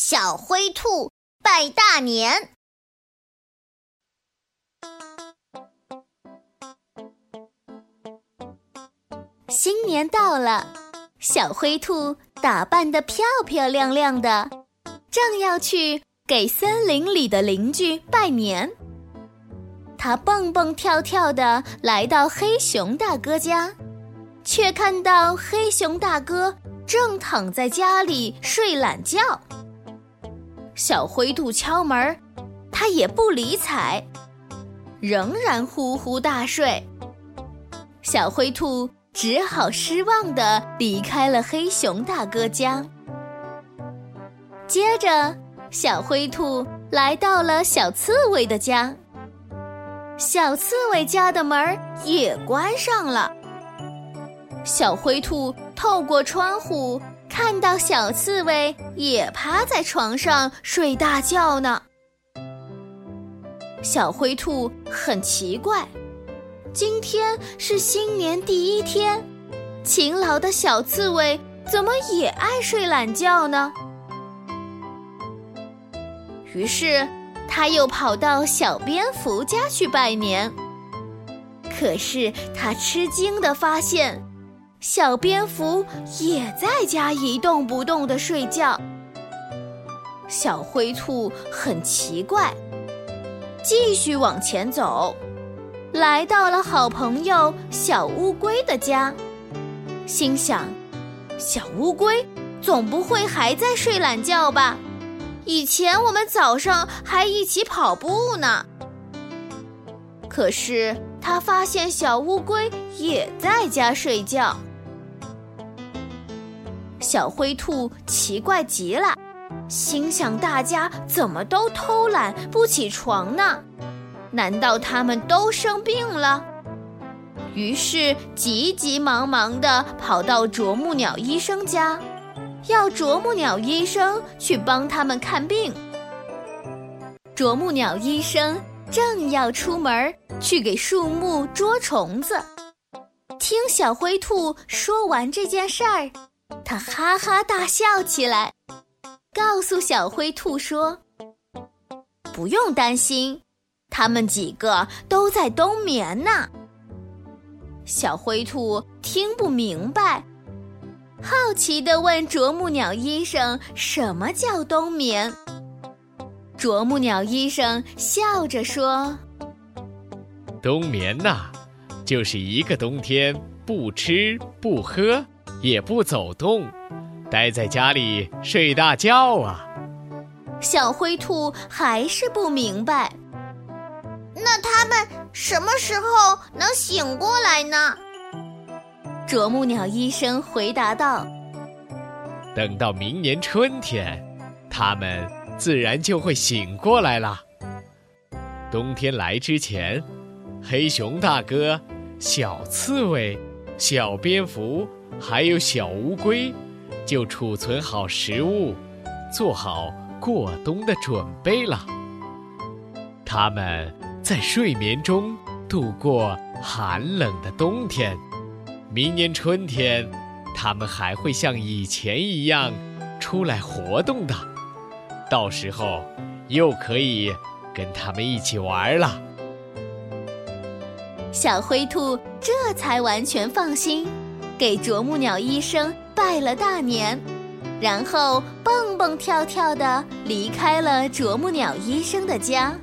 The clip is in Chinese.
小灰兔拜大年。新年到了，小灰兔打扮得漂漂亮亮的，正要去给森林里的邻居拜年。它蹦蹦跳跳地来到黑熊大哥家，却看到黑熊大哥正躺在家里睡懒觉。小灰兔敲门，它也不理睬，仍然呼呼大睡。小灰兔只好失望地离开了黑熊大哥家。接着，小灰兔来到了小刺猬的家。小刺猬家的门也关上了。小灰兔透过窗户。看到小刺猬也趴在床上睡大觉呢。小灰兔很奇怪，今天是新年第一天，勤劳的小刺猬怎么也爱睡懒觉呢？于是，他又跑到小蝙蝠家去拜年。可是，他吃惊地发现。小蝙蝠也在家一动不动地睡觉。小灰兔很奇怪，继续往前走，来到了好朋友小乌龟的家，心想：小乌龟总不会还在睡懒觉吧？以前我们早上还一起跑步呢。可是他发现小乌龟也在家睡觉。小灰兔奇怪极了，心想：大家怎么都偷懒不起床呢？难道他们都生病了？于是急急忙忙地跑到啄木鸟医生家，要啄木鸟医生去帮他们看病。啄木鸟医生正要出门去给树木捉虫子，听小灰兔说完这件事儿。他哈哈大笑起来，告诉小灰兔说：“不用担心，他们几个都在冬眠呢。”小灰兔听不明白，好奇地问啄木鸟医生：“什么叫冬眠？”啄木鸟医生笑着说：“冬眠呐，就是一个冬天不吃不喝。”也不走动，待在家里睡大觉啊！小灰兔还是不明白。那他们什么时候能醒过来呢？啄木鸟医生回答道：“等到明年春天，他们自然就会醒过来了。冬天来之前，黑熊大哥、小刺猬、小蝙蝠。”还有小乌龟，就储存好食物，做好过冬的准备了。它们在睡眠中度过寒冷的冬天。明年春天，它们还会像以前一样出来活动的。到时候，又可以跟它们一起玩了。小灰兔这才完全放心。给啄木鸟医生拜了大年，然后蹦蹦跳跳地离开了啄木鸟医生的家。